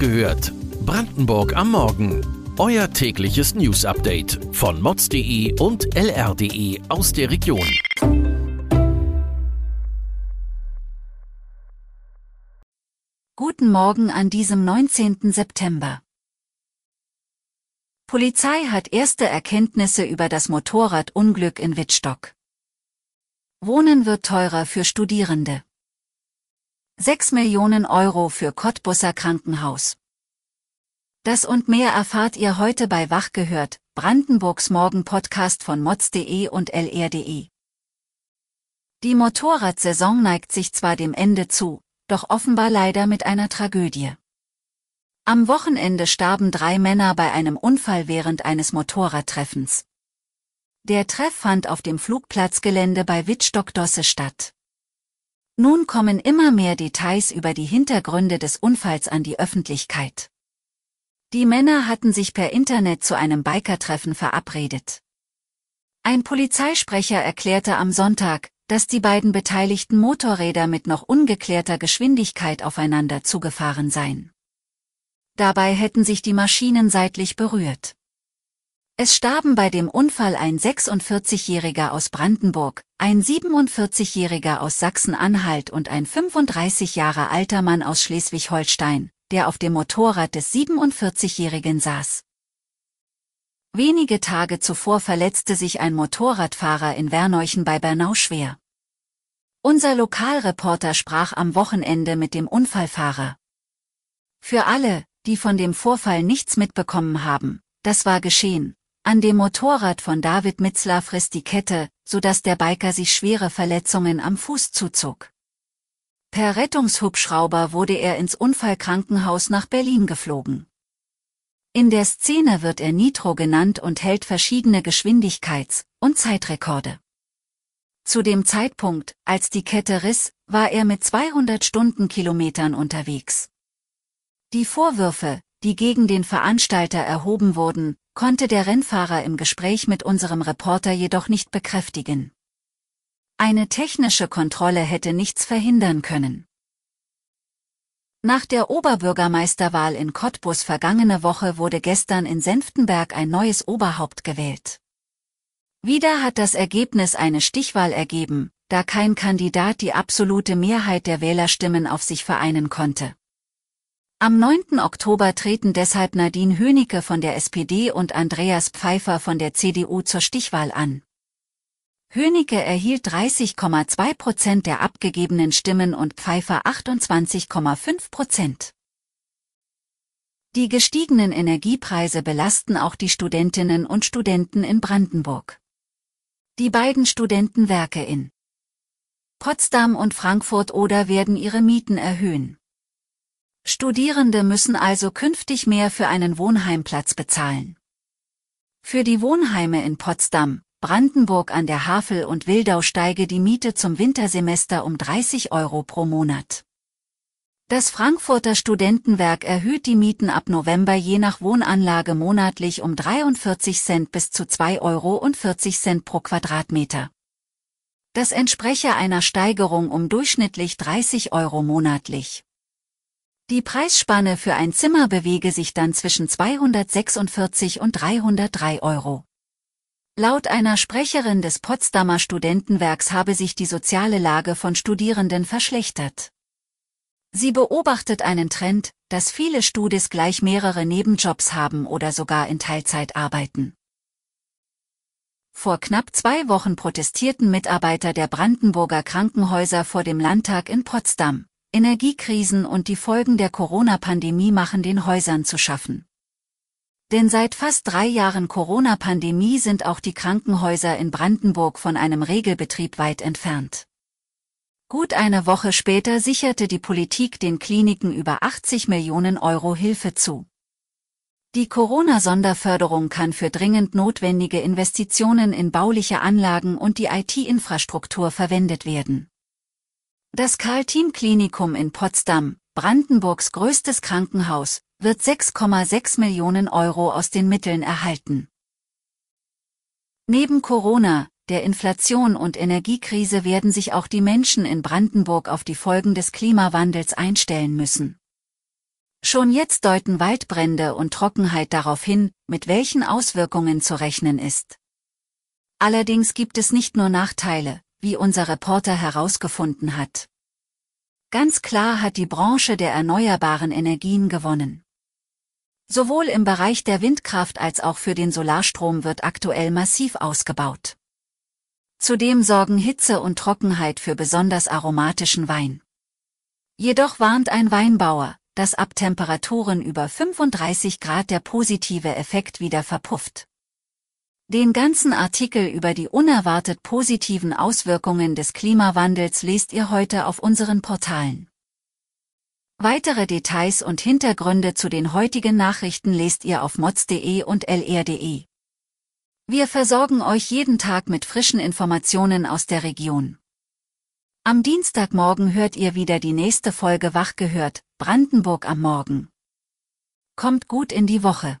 gehört. Brandenburg am Morgen. Euer tägliches News-Update von mods.de und lr.de aus der Region. Guten Morgen an diesem 19. September. Polizei hat erste Erkenntnisse über das Motorradunglück in Wittstock. Wohnen wird teurer für Studierende. 6 Millionen Euro für Cottbusser Krankenhaus. Das und mehr erfahrt ihr heute bei Wach gehört, Brandenburgs Morgen-Podcast von mods.de und lr.de. Die Motorradsaison neigt sich zwar dem Ende zu, doch offenbar leider mit einer Tragödie. Am Wochenende starben drei Männer bei einem Unfall während eines Motorradtreffens. Der Treff fand auf dem Flugplatzgelände bei Wittstock-Dosse statt. Nun kommen immer mehr Details über die Hintergründe des Unfalls an die Öffentlichkeit. Die Männer hatten sich per Internet zu einem Bikertreffen verabredet. Ein Polizeisprecher erklärte am Sonntag, dass die beiden beteiligten Motorräder mit noch ungeklärter Geschwindigkeit aufeinander zugefahren seien. Dabei hätten sich die Maschinen seitlich berührt. Es starben bei dem Unfall ein 46-Jähriger aus Brandenburg, ein 47-Jähriger aus Sachsen-Anhalt und ein 35 Jahre alter Mann aus Schleswig-Holstein, der auf dem Motorrad des 47-Jährigen saß. Wenige Tage zuvor verletzte sich ein Motorradfahrer in Werneuchen bei Bernau schwer. Unser Lokalreporter sprach am Wochenende mit dem Unfallfahrer. Für alle, die von dem Vorfall nichts mitbekommen haben, das war geschehen, an dem Motorrad von David Mitzler frisst die Kette, so dass der Biker sich schwere Verletzungen am Fuß zuzog. Per Rettungshubschrauber wurde er ins Unfallkrankenhaus nach Berlin geflogen. In der Szene wird er Nitro genannt und hält verschiedene Geschwindigkeits- und Zeitrekorde. Zu dem Zeitpunkt, als die Kette riss, war er mit 200 Stundenkilometern unterwegs. Die Vorwürfe, die gegen den Veranstalter erhoben wurden, konnte der Rennfahrer im Gespräch mit unserem Reporter jedoch nicht bekräftigen. Eine technische Kontrolle hätte nichts verhindern können. Nach der Oberbürgermeisterwahl in Cottbus vergangene Woche wurde gestern in Senftenberg ein neues Oberhaupt gewählt. Wieder hat das Ergebnis eine Stichwahl ergeben, da kein Kandidat die absolute Mehrheit der Wählerstimmen auf sich vereinen konnte. Am 9. Oktober treten deshalb Nadine Hönicke von der SPD und Andreas Pfeiffer von der CDU zur Stichwahl an. Hönicke erhielt 30,2 Prozent der abgegebenen Stimmen und Pfeiffer 28,5 Prozent. Die gestiegenen Energiepreise belasten auch die Studentinnen und Studenten in Brandenburg. Die beiden Studentenwerke in Potsdam und Frankfurt oder werden ihre Mieten erhöhen. Studierende müssen also künftig mehr für einen Wohnheimplatz bezahlen. Für die Wohnheime in Potsdam, Brandenburg an der Havel und Wildau steige die Miete zum Wintersemester um 30 Euro pro Monat. Das Frankfurter Studentenwerk erhöht die Mieten ab November je nach Wohnanlage monatlich um 43 Cent bis zu 2,40 Euro pro Quadratmeter. Das entspreche einer Steigerung um durchschnittlich 30 Euro monatlich. Die Preisspanne für ein Zimmer bewege sich dann zwischen 246 und 303 Euro. Laut einer Sprecherin des Potsdamer Studentenwerks habe sich die soziale Lage von Studierenden verschlechtert. Sie beobachtet einen Trend, dass viele Studis gleich mehrere Nebenjobs haben oder sogar in Teilzeit arbeiten. Vor knapp zwei Wochen protestierten Mitarbeiter der Brandenburger Krankenhäuser vor dem Landtag in Potsdam. Energiekrisen und die Folgen der Corona-Pandemie machen den Häusern zu schaffen. Denn seit fast drei Jahren Corona-Pandemie sind auch die Krankenhäuser in Brandenburg von einem Regelbetrieb weit entfernt. Gut eine Woche später sicherte die Politik den Kliniken über 80 Millionen Euro Hilfe zu. Die Corona-Sonderförderung kann für dringend notwendige Investitionen in bauliche Anlagen und die IT-Infrastruktur verwendet werden. Das Karl-Team-Klinikum in Potsdam, Brandenburgs größtes Krankenhaus, wird 6,6 Millionen Euro aus den Mitteln erhalten. Neben Corona, der Inflation und Energiekrise werden sich auch die Menschen in Brandenburg auf die Folgen des Klimawandels einstellen müssen. Schon jetzt deuten Waldbrände und Trockenheit darauf hin, mit welchen Auswirkungen zu rechnen ist. Allerdings gibt es nicht nur Nachteile, wie unser Reporter herausgefunden hat. Ganz klar hat die Branche der erneuerbaren Energien gewonnen. Sowohl im Bereich der Windkraft als auch für den Solarstrom wird aktuell massiv ausgebaut. Zudem sorgen Hitze und Trockenheit für besonders aromatischen Wein. Jedoch warnt ein Weinbauer, dass ab Temperaturen über 35 Grad der positive Effekt wieder verpufft. Den ganzen Artikel über die unerwartet positiven Auswirkungen des Klimawandels lest ihr heute auf unseren Portalen. Weitere Details und Hintergründe zu den heutigen Nachrichten lest ihr auf mods.de und lr.de. Wir versorgen euch jeden Tag mit frischen Informationen aus der Region. Am Dienstagmorgen hört ihr wieder die nächste Folge Wach gehört, Brandenburg am Morgen. Kommt gut in die Woche.